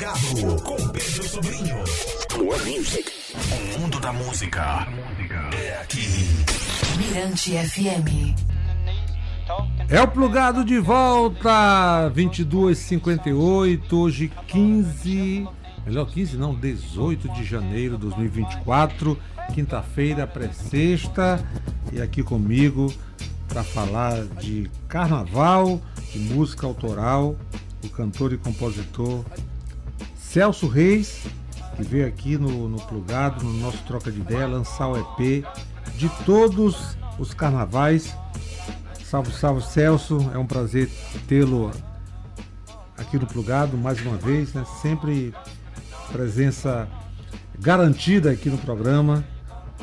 Plugado com Pedro Sobrinho. More music. O mundo da música é aqui. Mirante FM. É o plugado de volta, 22h58, hoje 15, melhor 15 não, 18 de janeiro de 2024, quinta-feira, pré-sexta, e aqui comigo para falar de carnaval, de música autoral, o cantor e compositor Celso Reis, que veio aqui no, no Plugado, no nosso Troca de Ideia, lançar o EP de todos os carnavais. Salve, salve Celso, é um prazer tê-lo aqui no Plugado mais uma vez, né? Sempre presença garantida aqui no programa.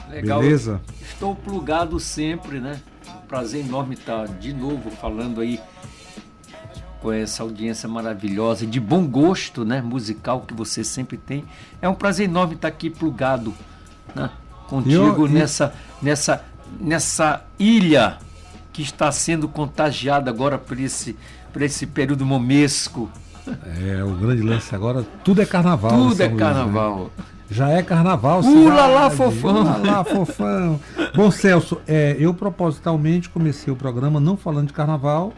Legal. Beleza? Estou plugado sempre, né? Prazer enorme estar de novo falando aí com essa audiência maravilhosa e de bom gosto, né, musical que você sempre tem. É um prazer enorme estar aqui plugado, né, contigo Eu- nessa nessa nessa ilha que está sendo contagiada agora por esse por esse período momesco. É, o grande lance agora, tudo é carnaval. Tudo São é Luís, né? carnaval. Já é carnaval. Ula cidade. lá, fofão. Ula lá, fofão. Bom, Celso, é, eu propositalmente comecei o programa não falando de carnaval,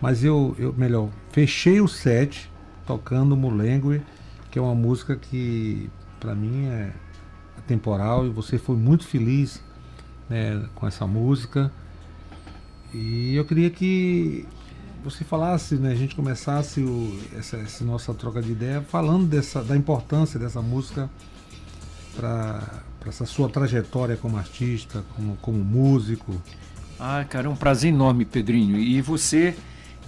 mas eu, eu melhor, fechei o set tocando Mulengue, que é uma música que para mim é temporal e você foi muito feliz né, com essa música. E eu queria que você falasse, né, a gente começasse o, essa, essa nossa troca de ideia falando dessa, da importância dessa música para essa sua trajetória como artista, como, como músico. Ah, cara, é um prazer enorme, Pedrinho. E você,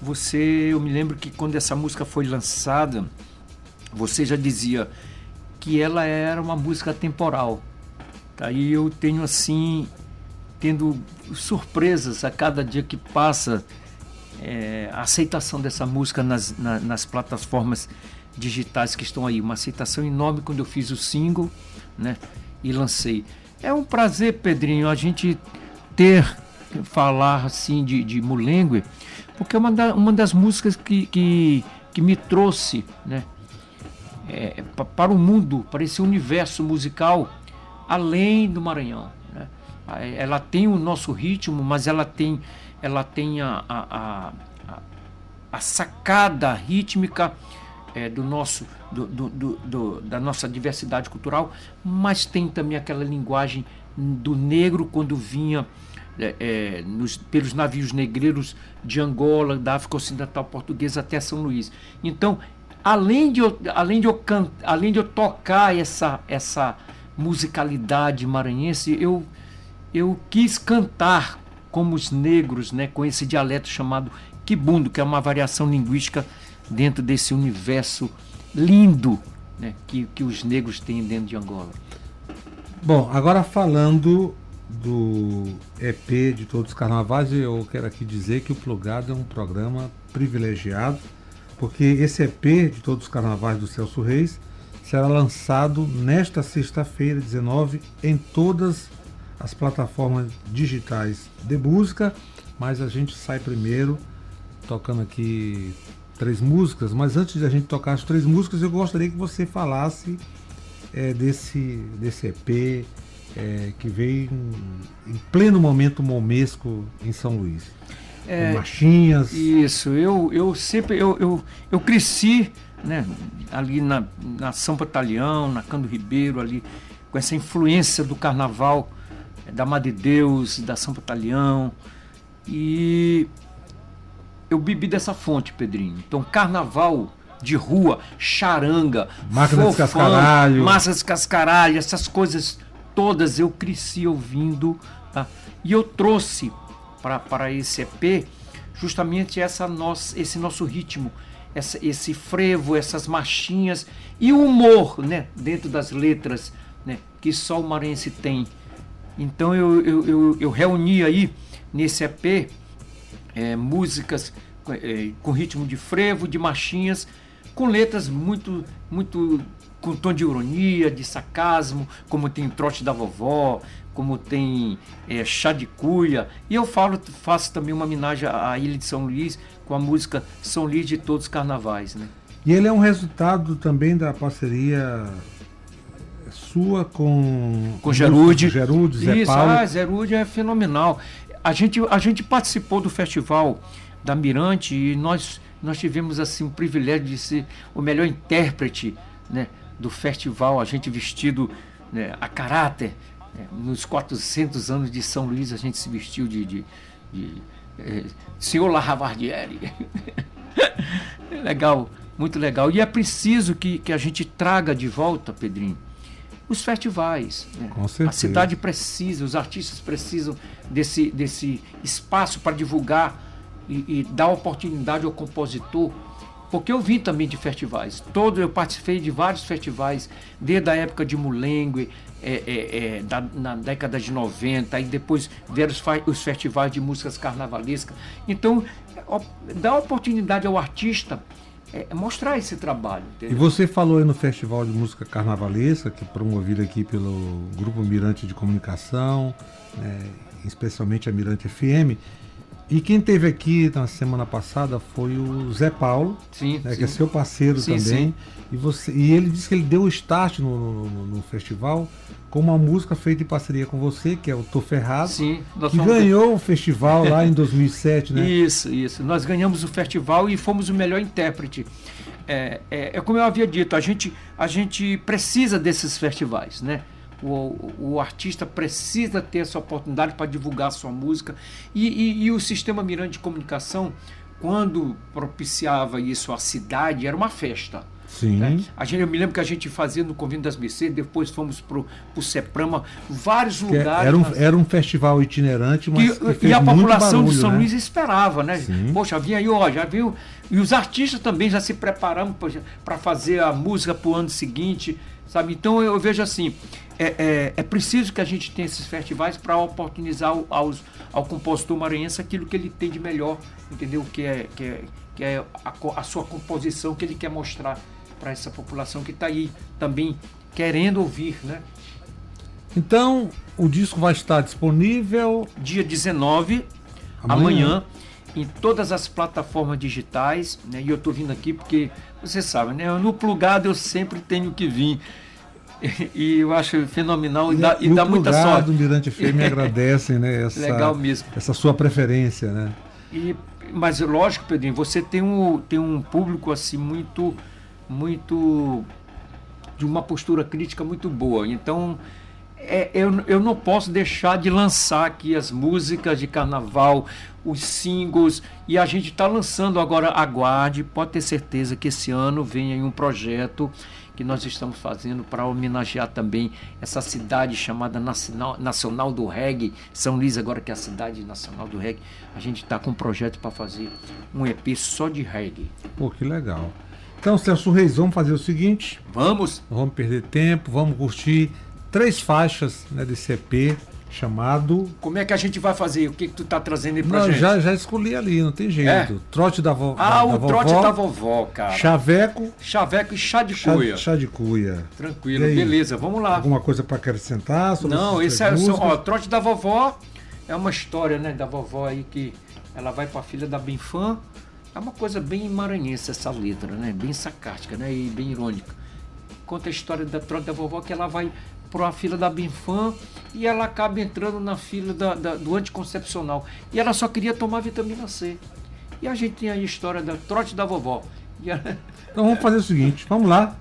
você, eu me lembro que quando essa música foi lançada, você já dizia que ela era uma música temporal. Aí eu tenho assim, tendo surpresas a cada dia que passa, é, a aceitação dessa música nas, na- nas plataformas digitais que estão aí. Uma aceitação enorme quando eu fiz o single, né? E lancei. É um prazer, Pedrinho, a gente ter falar assim de, de Mulengue, porque é uma, da- uma das músicas que, que, que me trouxe, né? é, pa- para o mundo, para esse universo musical além do Maranhão. né? Ela tem o nosso ritmo, mas ela tem, ela tem a, a, a, a- sacada rítmica é, do nosso, do- do- do- da nossa diversidade cultural, mas tem também aquela linguagem do negro quando vinha é, é, nos- pelos navios negreiros de Angola, da África Ocidental Portuguesa até São Luís. Então, além de eu, além de eu, can, além de eu tocar essa, essa musicalidade maranhense, eu, eu quis cantar como os negros, né, com esse dialeto chamado quibundo, que é uma variação linguística dentro desse universo lindo né, que, que os negros têm dentro de Angola. Bom, agora falando do EP de todos os carnavais, eu quero aqui dizer que o Plugado é um programa privilegiado, porque esse EP de todos os carnavais do Celso Reis será lançado nesta sexta-feira, 19, em todas as plataformas digitais de música, mas a gente sai primeiro tocando aqui três músicas, mas antes de a gente tocar as três músicas, eu gostaria que você falasse é, desse, desse EP é, que veio em, em pleno momento momesco em São Luís. É, com marchinhas. Isso, eu, eu sempre eu, eu, eu cresci né, ali na, na São Batalhão, na Cando Ribeiro, ali, com essa influência do carnaval, eh, da Madre Deus, da São Batalhão. E eu bebi dessa fonte, Pedrinho. Então, carnaval de rua, charanga, Máquina de Cascaralho. Massas de cascaralho, essas coisas todas eu cresci ouvindo. tá? E eu trouxe para esse EP justamente essa nossa, esse nosso ritmo, essa, esse frevo, essas marchinhas e o humor né, dentro das letras né, que só o maranhense tem. Então eu, eu, eu, eu reuni aí nesse EP é, músicas é, com ritmo de frevo, de marchinhas, com letras muito, muito com tom de ironia, de sarcasmo, como tem Trote da Vovó, como tem é, Chá de Cuia. E eu falo, faço também uma homenagem à Ilha de São Luís com a música São Luís de Todos os Carnavais. Né? E ele é um resultado também da parceria sua com com Gerude. Gerude, Zé Isso, Paulo. ah, Gerude é fenomenal. A gente, a gente participou do festival da Mirante e nós, nós tivemos assim o privilégio de ser o melhor intérprete né, do festival, a gente vestido né, a caráter. né, nos 400 anos de São Luís a gente se vestiu de, de, de eh, Senhor Laravardieri. legal, muito legal. E é preciso que, que a gente traga de volta, Pedrinho, os festivais. né? Com certeza. A cidade precisa, os artistas precisam desse, desse espaço para divulgar e, e dar oportunidade ao compositor. Porque eu vim também de festivais. Todo, eu participei de vários festivais, desde a época de Mulengue, é, é, é, da- na década de 90, aí depois vieram os, os festivais de músicas carnavalescas. Então, ó, dá oportunidade ao artista é, mostrar esse trabalho. E entendeu? você falou aí no Festival de Música Carnavalesca, que é promovido aqui pelo Grupo Mirante de Comunicação, né, especialmente a Mirante FM. E quem teve aqui na semana passada foi o Zé Paulo, Sim, né, sim. que é seu parceiro Sim, também. E, você, e ele disse que ele deu o start no, no- no- festival com uma música feita em parceria com você, que é o Tô Ferrado, Sim, que ganhou o festival lá em 2007, né? Isso, isso. Nós ganhamos o festival e fomos o melhor intérprete. É, é, é como eu havia dito, a gente, a gente precisa desses festivais, né? O, o artista precisa ter essa oportunidade para divulgar sua música. E, e- e o sistema Mirante de Comunicação, quando propiciava isso à cidade, era uma festa. Sim. né? A gente, eu me lembro que a gente fazia no Convento das Mercedes, depois fomos para o Seprama, vários Que lugares. era, um, era um festival itinerante, mas que e, e a muito população barulho, de São né? Luís esperava, né? Sim. Poxa, vinha aí, ó, já viu? E os artistas também já se prepararam para fazer a música para o ano seguinte, sabe? Então eu vejo assim, é, é, é preciso que a gente tenha esses festivais para oportunizar ao, aos, ao compositor maranhense aquilo que ele tem de melhor, entendeu? Que é, que é, que é a, a sua composição que ele quer mostrar para essa população que está aí também querendo ouvir, né? Então, o disco vai estar disponível. dia 19, Amanhã. amanhã, em todas as plataformas digitais. Né? E eu estou vindo aqui porque, você sabe, né? no plugado eu sempre tenho que vir. E eu acho fenomenal e, dá, e dá muita sorte. o Mirante FM agradecem né, essa, Legal mesmo. essa sua preferência. Né? E, mas lógico, Pedrinho, você tem um, tem um público assim muito, muito de uma postura crítica muito boa. Então é, eu, eu não posso deixar de lançar aqui as músicas de carnaval, os singles, e a gente está lançando agora, aguarde, pode ter certeza que esse ano vem aí um projeto que nós estamos fazendo para homenagear também essa cidade chamada Nacional, Nacional do Reggae, São Luís agora que é a cidade nacional do reggae, a gente está com um projeto para fazer um EP só de reggae. Pô, que legal. Então, Celso Reis, vamos fazer o seguinte: Vamos? não vamos perder tempo, vamos curtir três faixas né, desse EP chamado. Como é que a gente vai fazer? O que, que tu tá trazendo aí pra Não, gente? já, já escolhi ali, não tem jeito. É? Trote da, vo, Ah, da, o da trote vovó, da vovó, cara. Chaveco, Chaveco e chá de chá, cuia. chá de cuia. Tranquilo, beleza, vamos lá. Alguma coisa para acrescentar? sobre Não, esse é só, ó, trote da vovó é uma história, né, da vovó aí que ela vai pra filha da Benfã. É uma coisa bem maranhense essa letra, né? Bem sarcástica, né? E bem irônica. Conta a história da trote da vovó que ela vai para a fila da Benfã e ela acaba entrando na fila da- da- do anticoncepcional. E ela só queria tomar vitamina C. E a gente tem aí a história da trote da vovó. E ela- Então vamos fazer o seguinte, vamos lá.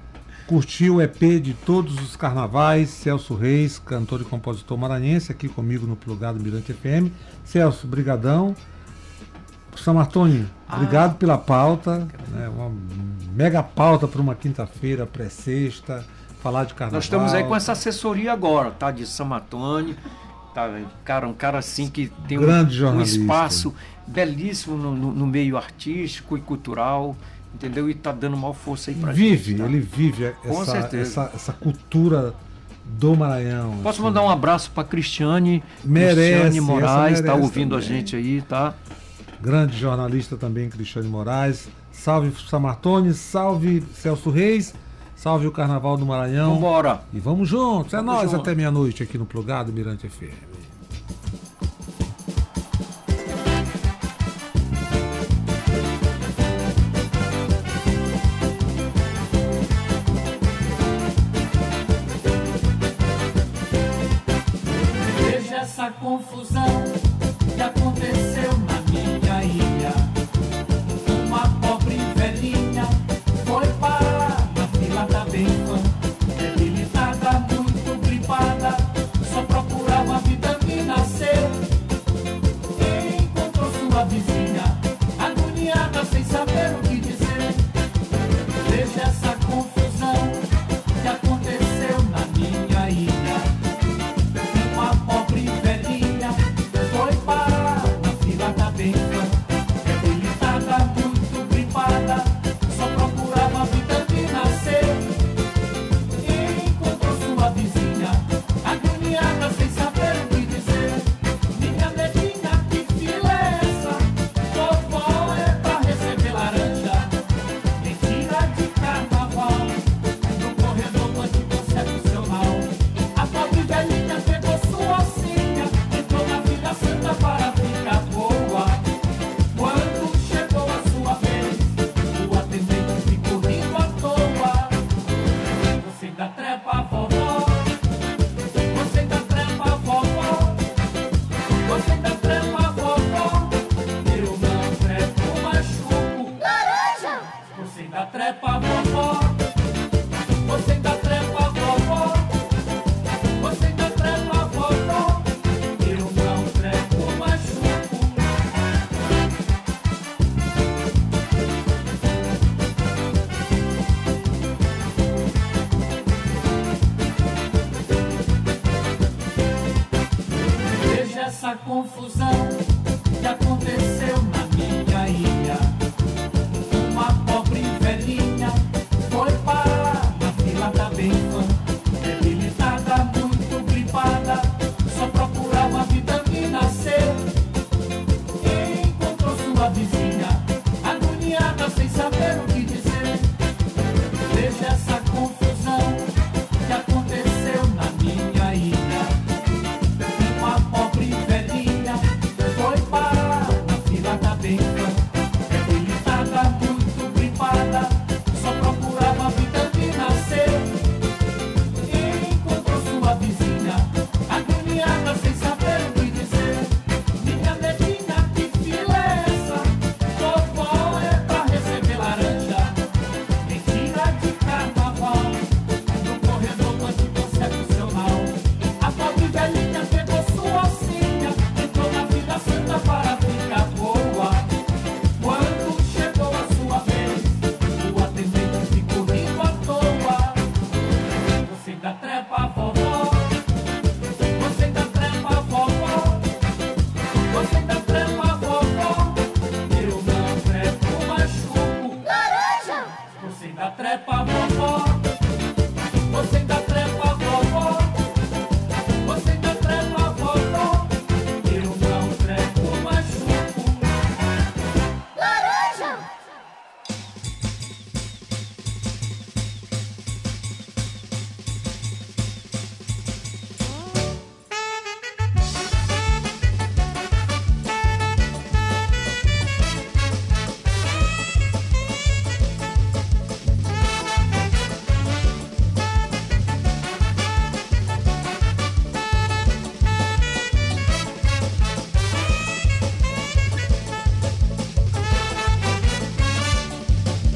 Curtir o EP de todos os carnavais, Celso Reis, cantor e compositor maranhense, aqui comigo no Plugado Mirante FM. Celso, brigadão. Samartoni, Ah. obrigado pela pauta. Né, uma mega pauta para uma quinta-feira, pré-sexta, falar de carnaval. Nós estamos aí com essa assessoria agora, tá? De Samatone. Tá, cara, um cara assim que tem um, um espaço belíssimo no, no- no meio artístico e cultural, entendeu? E tá dando mal força aí pra Vive, gente. tá? ele vive essa, essa, essa cultura do Maranhão. Posso assim. mandar um abraço pra Cristiane, Merece, Cristiane Moraes, tá ouvindo a também. gente aí, tá? grande jornalista também, Cristiane Moraes. Salve Samartoni, salve Celso Reis, salve o Carnaval do Maranhão. Vambora! E vamos juntos, é nós até meia-noite aqui no Plugado Mirante FM.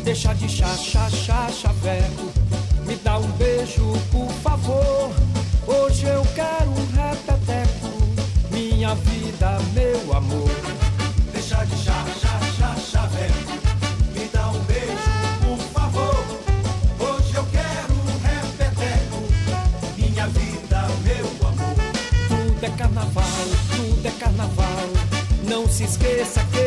Deixa de chá, chá, chá, chaveco. Me dá um beijo, por favor. Hoje eu quero um repeteco. Minha vida, meu amor. Deixa de chá, chá, chá, chaveco. Me dá um beijo, por favor. Hoje eu quero um repeteco. Minha vida, meu amor. Tudo é carnaval, tudo é carnaval. Não se esqueça que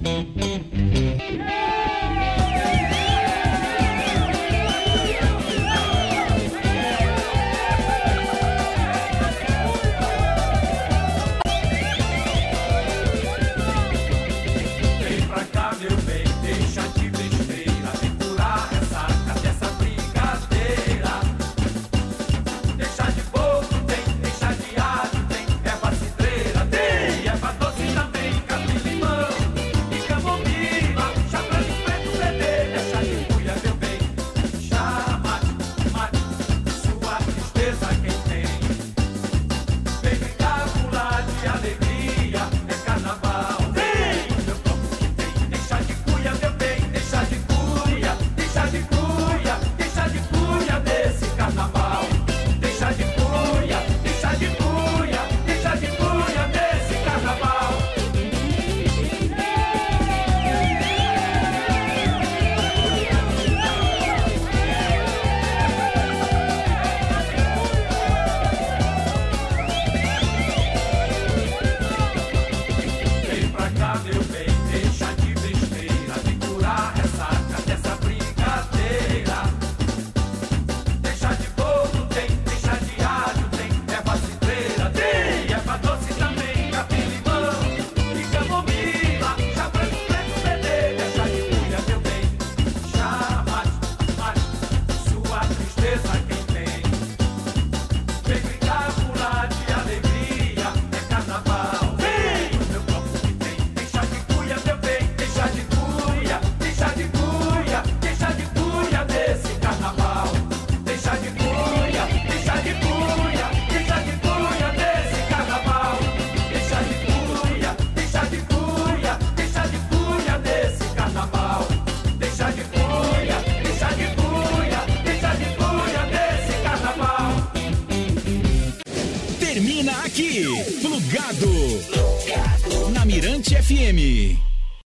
Vem